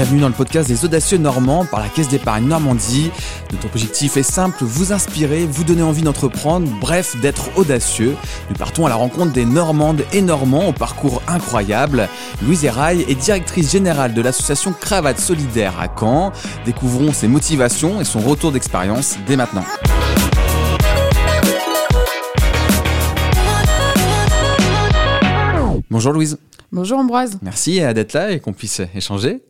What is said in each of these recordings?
bienvenue dans le podcast des audacieux normands par la Caisse d'épargne Normandie. Notre objectif est simple, vous inspirer, vous donner envie d'entreprendre, bref, d'être audacieux. Nous partons à la rencontre des Normandes et Normands au parcours incroyable. Louise Eraille est directrice générale de l'association Cravate Solidaire à Caen. Découvrons ses motivations et son retour d'expérience dès maintenant. Bonjour Louise. Bonjour Ambroise. Merci d'être là et qu'on puisse échanger.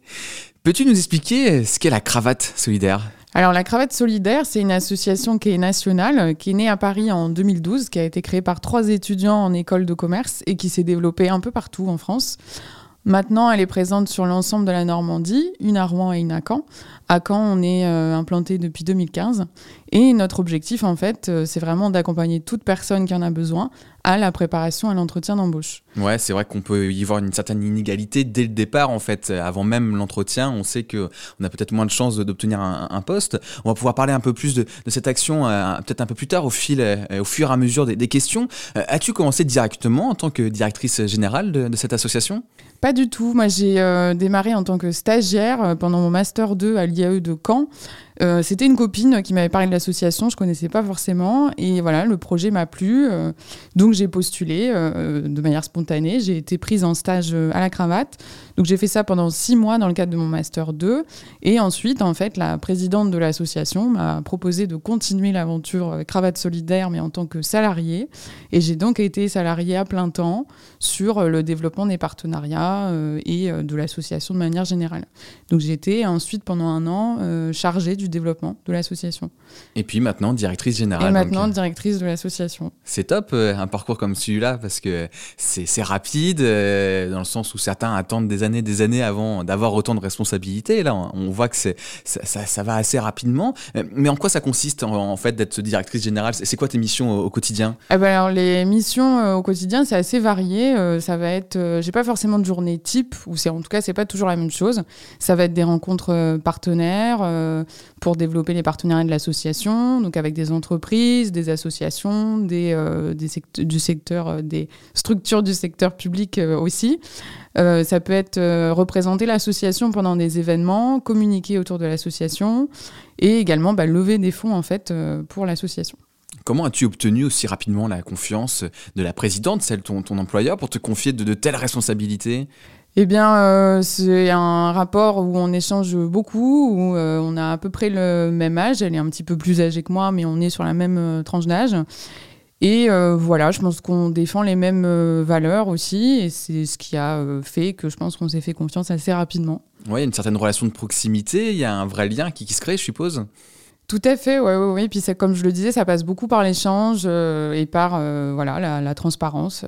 Peux-tu nous expliquer ce qu'est la cravate solidaire? Alors la Cravate Solidaire, c'est une association qui est nationale, qui est née à Paris en 2012, qui a été créée par trois étudiants en école de commerce et qui s'est développée un peu partout en France. Maintenant, elle est présente sur l'ensemble de la Normandie, une à Rouen et une à Caen. À Caen, on est euh, implanté depuis 2015. Et notre objectif, en fait, euh, c'est vraiment d'accompagner toute personne qui en a besoin à la préparation à l'entretien d'embauche. Ouais, c'est vrai qu'on peut y voir une certaine inégalité dès le départ, en fait. Avant même l'entretien, on sait qu'on a peut-être moins de chances d'obtenir un, poste. On va pouvoir parler un peu plus de, cette action euh, peut-être un peu plus tard, au, fil, au fur et à mesure des, questions. As-tu commencé directement en tant que directrice générale de cette association? Pas du tout. Moi, j'ai euh, démarré en tant que stagiaire euh, pendant mon master 2 à l'IAE de Caen. Euh, c'était une copine qui m'avait parlé de l'association, je connaissais pas forcément, et voilà, le projet m'a plu, euh, donc j'ai postulé euh, de manière spontanée. J'ai été prise en stage à la cravate, donc j'ai fait ça pendant six mois dans le cadre de mon master 2, et ensuite, en fait, la présidente de l'association m'a proposé de continuer l'aventure cravate solidaire, mais en tant que salarié, et j'ai donc été salarié à plein temps sur le développement des partenariats et de l'association de manière générale. Donc été ensuite pendant un an chargée du développement de l'association. Et puis maintenant, directrice générale. Et maintenant, euh, directrice de l'association. C'est top, euh, un parcours comme celui-là, parce que c'est rapide, euh, dans le sens où certains attendent des années, des années avant d'avoir autant de responsabilités. Là, on voit que ça, ça, ça, va assez rapidement. Mais en quoi ça consiste, en, fait, d'être directrice générale? C'est quoi tes missions au, quotidien? Eh ben alors, Les missions au quotidien, c'est assez varié. ça va être, j'ai pas forcément de journée type, ou en tout cas, c'est pas toujours la même chose. Ça va être des rencontres partenaires, pour développer les partenariats de l'association, donc avec des entreprises, des associations, des, euh, du secteur, euh, des structures du secteur public euh, aussi. ça peut être représenter l'association pendant des événements, communiquer autour de l'association et également bah, lever des fonds en fait pour l'association. Comment as-tu obtenu aussi rapidement la confiance de la présidente, celle de ton, ton employeur, pour te confier de telles responsabilités? Eh bien, euh, c'est un rapport où on échange beaucoup, où euh, on a à peu près le même âge. Elle est un petit peu plus âgée que moi, mais on est sur la même euh, tranche d'âge. Et voilà, je pense qu'on défend les mêmes valeurs aussi, et c'est ce qui a fait que je pense qu'on s'est fait confiance assez rapidement. Oui, il y a une certaine relation de proximité, il y a un vrai lien qui, se crée, je suppose. Tout à fait, oui, oui, oui. Puis comme je le disais, ça passe beaucoup par l'échange et par voilà, la, transparence.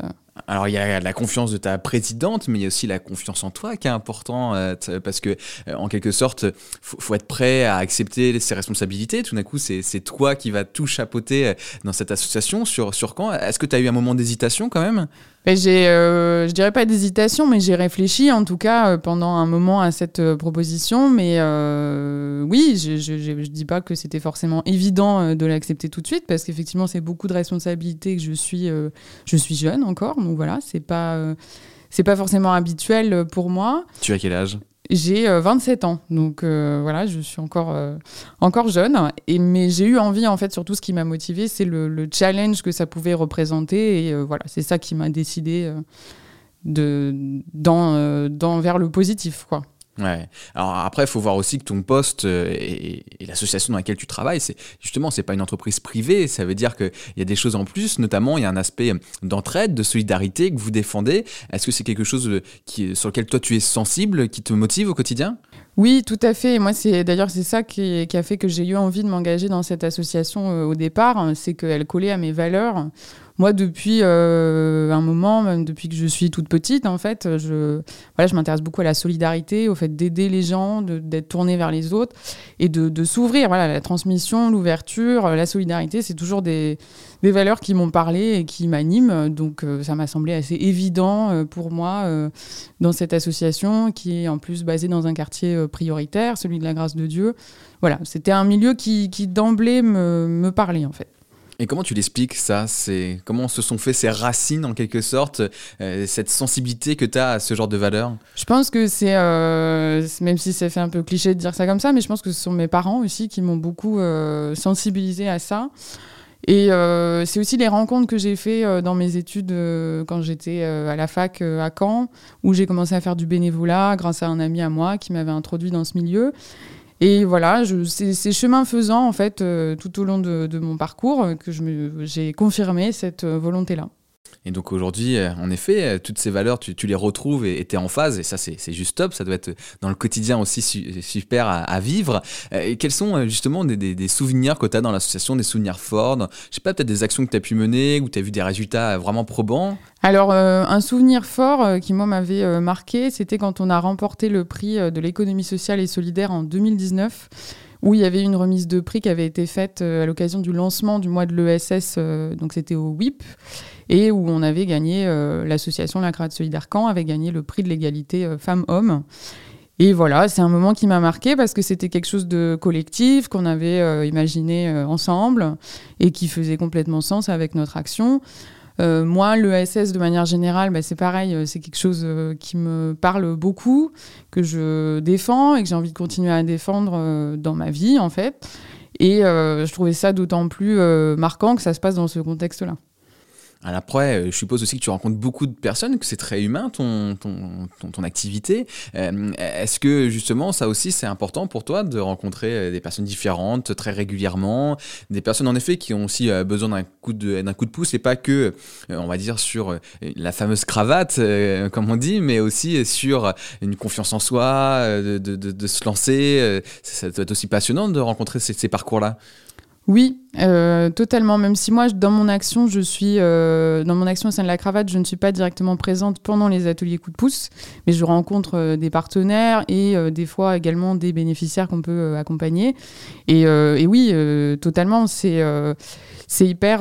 Alors il y a la confiance de ta présidente, mais il y a aussi la confiance en toi qui est important euh, parce que euh, en quelque sorte, faut, faut être prêt à accepter ses responsabilités. Tout d'un coup, c'est toi qui va tout chapeauter euh, dans cette association sur sur quand? Est-ce que tu as eu un moment d'hésitation quand même? J'ai, euh, je dirais pas d'hésitation, mais j'ai réfléchi en tout cas euh, pendant un moment à cette euh, proposition. Mais oui, je, ne dis pas que c'était forcément évident de l'accepter tout de suite, parce qu'effectivement, c'est beaucoup de responsabilités que je suis, je suis jeune encore. Donc voilà, c'est pas, c'est pas forcément habituel pour moi. Tu as quel âge? J'ai 27 euh, ans, donc euh, voilà, je suis encore, euh, encore jeune. Et, mais j'ai eu envie, en fait, surtout ce qui m'a motivé, c'est le, challenge que ça pouvait représenter. Et voilà, c'est ça qui m'a décidé de, dans, dans, vers le positif, quoi. Ouais. Alors après, il faut voir aussi que ton poste euh, et, l'association dans laquelle tu travailles, c'est justement, c'est pas une entreprise privée. Ça veut dire qu'il y a des choses en plus, notamment il y a un aspect d'entraide, de solidarité que vous défendez. Est-ce que c'est quelque chose euh, qui, sur lequel toi tu es sensible, qui te motive au quotidien? Oui, tout à fait. Moi, c'est d'ailleurs c'est ça qui, a fait que j'ai eu envie de m'engager dans cette association euh, au départ, c'est qu'elle collait à mes valeurs. Moi, depuis euh, un moment, même depuis que je suis toute petite, en fait, je, voilà, je m'intéresse beaucoup à la solidarité, au fait d'aider les gens, d'être tourné vers les autres et de, s'ouvrir. Voilà, la transmission, l'ouverture, la solidarité, c'est toujours des, valeurs qui m'ont parlé et qui m'animent. Donc, euh, ça m'a semblé assez évident euh, pour moi dans cette association qui est en plus basée dans un quartier prioritaire, celui de la grâce de Dieu. Voilà, c'était un milieu qui, qui d'emblée me, me parlait, en fait. Et comment tu l'expliques ça C'est comment se sont fait ces racines en quelque sorte, euh, cette sensibilité que tu as à ce genre de valeurs Je pense que c'est, euh, même si ça fait un peu cliché de dire ça comme ça, mais je pense que ce sont mes parents aussi qui m'ont beaucoup euh, sensibilisé à ça. Et c'est aussi les rencontres que j'ai fait dans mes études quand j'étais à la fac à Caen, où j'ai commencé à faire du bénévolat grâce à un ami à moi qui m'avait introduit dans ce milieu. Et voilà, c'est chemin faisant, en fait, euh, tout au long de, mon parcours, que j'ai confirmé cette euh, volonté-là. Et donc aujourd'hui, euh, en effet, euh, toutes ces valeurs, tu, les retrouves et tu es en phase. Et ça, c'est juste top. Ça doit être dans le quotidien aussi super à, vivre. Euh, quels sont justement des, souvenirs que tu as dans l'association, des souvenirs forts Je sais pas, peut-être des actions que tu as pu mener ou tu as vu des résultats vraiment probants? Alors, un souvenir fort qui, moi, m'avait marqué, c'était quand on a remporté le prix de l'économie sociale et solidaire en 2019 où il y avait une remise de prix qui avait été faite à l'occasion du lancement du mois de l'ESS, donc c'était au WIP et où on avait gagné, euh, l'association La Cravate Solidaire Caen avait gagné le prix de l'égalité euh, femmes-hommes. Et voilà, c'est un moment qui m'a marqué parce que c'était quelque chose de collectif qu'on avait euh, imaginé ensemble et qui faisait complètement sens avec notre action. moi, l'ESS, de manière générale, bah, c'est pareil, c'est quelque chose qui me parle beaucoup, que je défends et que j'ai envie de continuer à défendre dans ma vie, en fait. Et je trouvais ça d'autant plus marquant que ça se passe dans ce contexte-là. Après, euh, je suppose aussi que tu rencontres beaucoup de personnes, que c'est très humain ton, ton, ton, activité. Euh, est-ce que justement, ça aussi, c'est important pour toi de rencontrer euh, des personnes différentes très régulièrement, des personnes en effet qui ont aussi besoin d'un coup, de, coup de pouce et pas que, on va dire, sur la fameuse cravate, comme on dit, mais aussi sur une confiance en soi, de, de, se lancer. Ça doit être aussi passionnant de rencontrer ces parcours-là. Oui, euh, totalement. Même si moi, dans mon action, je suis euh, dans mon action au sein de la cravate, je ne suis pas directement présente pendant les ateliers coup de pouce, mais je rencontre euh, des partenaires et des fois également des bénéficiaires qu'on peut accompagner. Et, et oui, totalement, c'est c'est hyper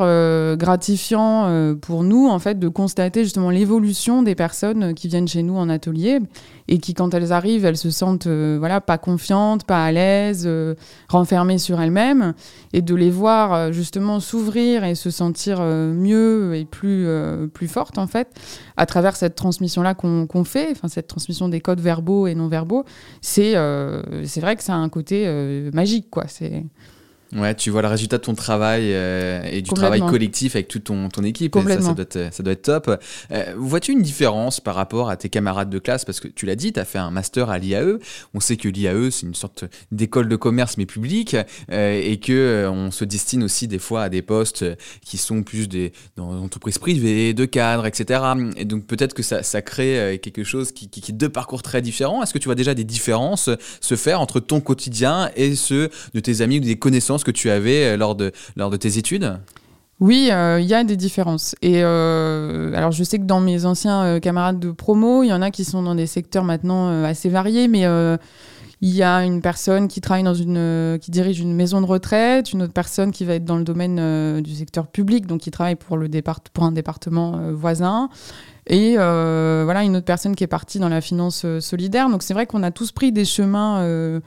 gratifiant pour nous en fait de constater justement l'évolution des personnes qui viennent chez nous en atelier et qui quand elles arrivent, elles se sentent voilà pas confiantes, pas à l'aise, renfermées sur elles-mêmes et de les voir euh, justement s'ouvrir et se sentir euh, mieux et plus, euh, plus forte en fait à travers cette transmission-là qu'on fait, enfin cette transmission des codes verbaux et non verbaux, c'est c'est vrai que ça a un côté magique quoi. C'est Ouais, tu vois le résultat de ton travail euh, et du travail collectif avec toute ton, ton équipe. Ça, ça, doit être, ça doit être top. Euh, vois-tu une différence par rapport à tes camarades de classe? Parce que tu l'as dit, tu as fait un master à l'IAE. On sait que l'IAE, c'est une sorte d'école de commerce, mais publique, euh, et que on se destine aussi des fois à des postes qui sont plus des, dans l'entreprise privée, de cadres, etc. Et donc peut-être que ça, ça crée quelque chose qui, qui, qui est deux parcours très différents. Est-ce que tu vois déjà des différences se faire entre ton quotidien et ceux de tes amis ou des connaissances que tu avais euh, lors de, lors de tes études? Oui, euh, il y a des différences. Et euh, alors, je sais que dans mes anciens camarades de promo, il y en a qui sont dans des secteurs maintenant assez variés, mais il y a une personne qui travaille dans une, qui dirige une maison de retraite, une autre personne qui va être dans le domaine du secteur public, donc qui travaille pour le départ, pour un département voisin. Et voilà, une autre personne qui est partie dans la finance solidaire. Donc c'est vrai qu'on a tous pris des chemins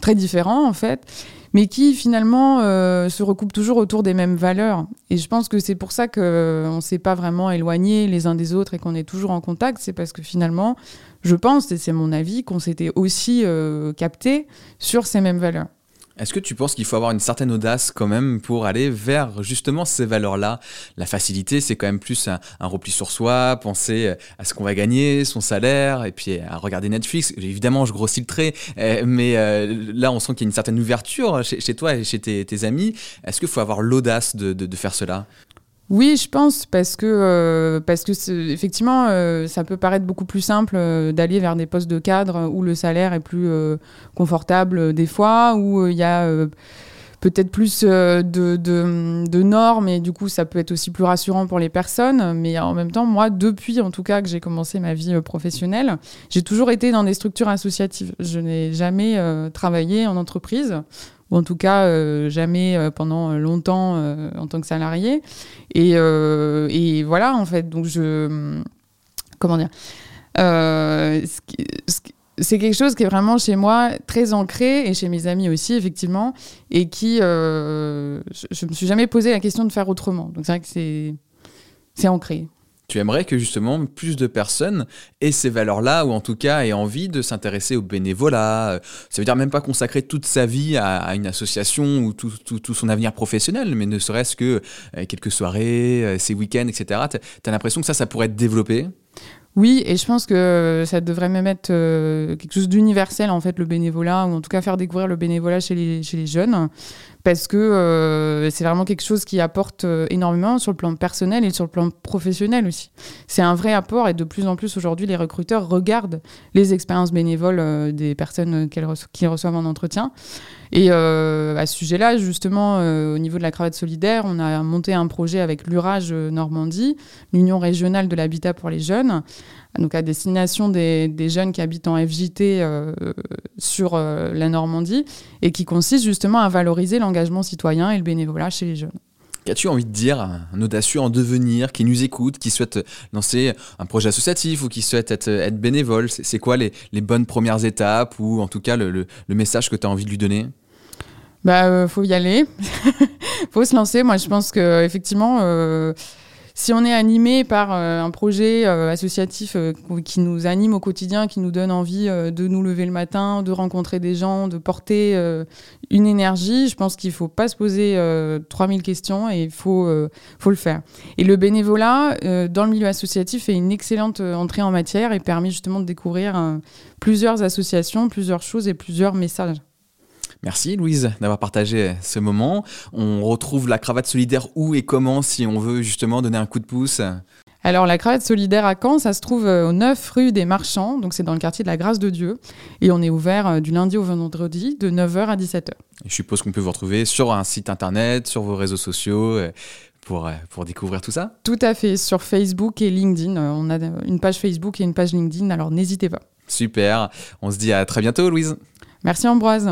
très différents en fait mais qui finalement euh, se recoupent toujours autour des mêmes valeurs. Et je pense que c'est pour ça qu'on euh, ne s'est pas vraiment éloignés les uns des autres et qu'on est toujours en contact, c'est parce que finalement, je pense, et c'est mon avis, qu'on s'était aussi euh, capté sur ces mêmes valeurs. Est-ce que tu penses qu'il faut avoir une certaine audace quand même pour aller vers justement ces valeurs-là? La facilité, c'est quand même plus un, repli sur soi, penser à ce qu'on va gagner, son salaire, et puis à regarder Netflix. Évidemment, je grossis le trait, euh, mais euh, là, on sent qu'il y a une certaine ouverture chez, toi et chez tes, amis. Est-ce qu'il faut avoir l'audace de faire cela? Oui, je pense parce que euh, parce que effectivement, euh, ça peut paraître beaucoup plus simple euh, d'aller vers des postes de cadre où le salaire est plus confortable des fois, où il y a peut-être plus de, de, de, normes et du coup ça peut être aussi plus rassurant pour les personnes. Mais en même temps, moi, depuis en tout cas que j'ai commencé ma vie professionnelle, j'ai toujours été dans des structures associatives. Je n'ai jamais travaillé en entreprise ou en tout cas euh, jamais euh, pendant longtemps euh, en tant que salarié. Et, voilà, en fait, donc je. Comment dire ce c'est quelque chose qui est vraiment chez moi très ancré et chez mes amis aussi, effectivement, et qui. je, je me suis jamais posé la question de faire autrement. Donc c'est vrai que c'est ancré tu aimerais que justement plus de personnes aient ces valeurs-là, ou en tout cas aient envie de s'intéresser au bénévolat. Ça veut dire même pas consacrer toute sa vie à, une association ou tout, son avenir professionnel, mais ne serait-ce que euh, quelques soirées, ses euh, week-ends, etc. Tu as l'impression que ça, ça pourrait être développé? Oui, et je pense que ça devrait même être euh, quelque chose d'universel, en fait, le bénévolat, ou en tout cas faire découvrir le bénévolat chez les jeunes, parce que euh, c'est vraiment quelque chose qui apporte euh, énormément sur le plan personnel et sur le plan professionnel aussi. C'est un vrai apport, et de plus en plus aujourd'hui, les recruteurs regardent les expériences bénévoles des personnes qu'ils reçoivent en entretien. Et à ce sujet-là, justement, au niveau de la cravate solidaire, on a monté un projet avec l'URAGE Normandie, l'Union régionale de l'habitat pour les jeunes, donc à destination des, jeunes qui habitent en FJT euh, sur euh, la Normandie, et qui consiste justement à valoriser l'engagement citoyen et le bénévolat chez les jeunes. Qu'as-tu envie de dire à un audacieux en devenir qui nous écoute, qui souhaite lancer un projet associatif ou qui souhaite être, bénévole? C'est quoi les, bonnes premières étapes ou en tout cas le, message que tu as envie de lui donner? Bah, euh, faut y aller, faut se lancer. Moi, je pense que effectivement, si on est animé par euh, un projet euh, associatif euh, qui nous anime au quotidien, qui nous donne envie de nous lever le matin, de rencontrer des gens, de porter une énergie, je pense qu'il ne faut pas se poser 3000 questions et il faut, faut le faire. Et le bénévolat dans le milieu associatif est une excellente entrée en matière et permet justement de découvrir plusieurs associations, plusieurs choses et plusieurs messages. Merci Louise d'avoir partagé ce moment. On retrouve la cravate solidaire où et comment si on veut justement donner un coup de pouce alors, la cravate solidaire à Caen, ça se trouve euh, au 9 rue des Marchands, donc c'est dans le quartier de la Grâce de Dieu. Et on est ouvert euh, du lundi au vendredi de 9h à 17h. je suppose qu'on peut vous retrouver sur un site internet, sur vos réseaux sociaux. Euh, pour, pour découvrir tout ça Tout à fait, sur Facebook et LinkedIn. On a une page Facebook et une page LinkedIn, alors n'hésitez pas. Super, on se dit à très bientôt Louise. Merci Ambroise.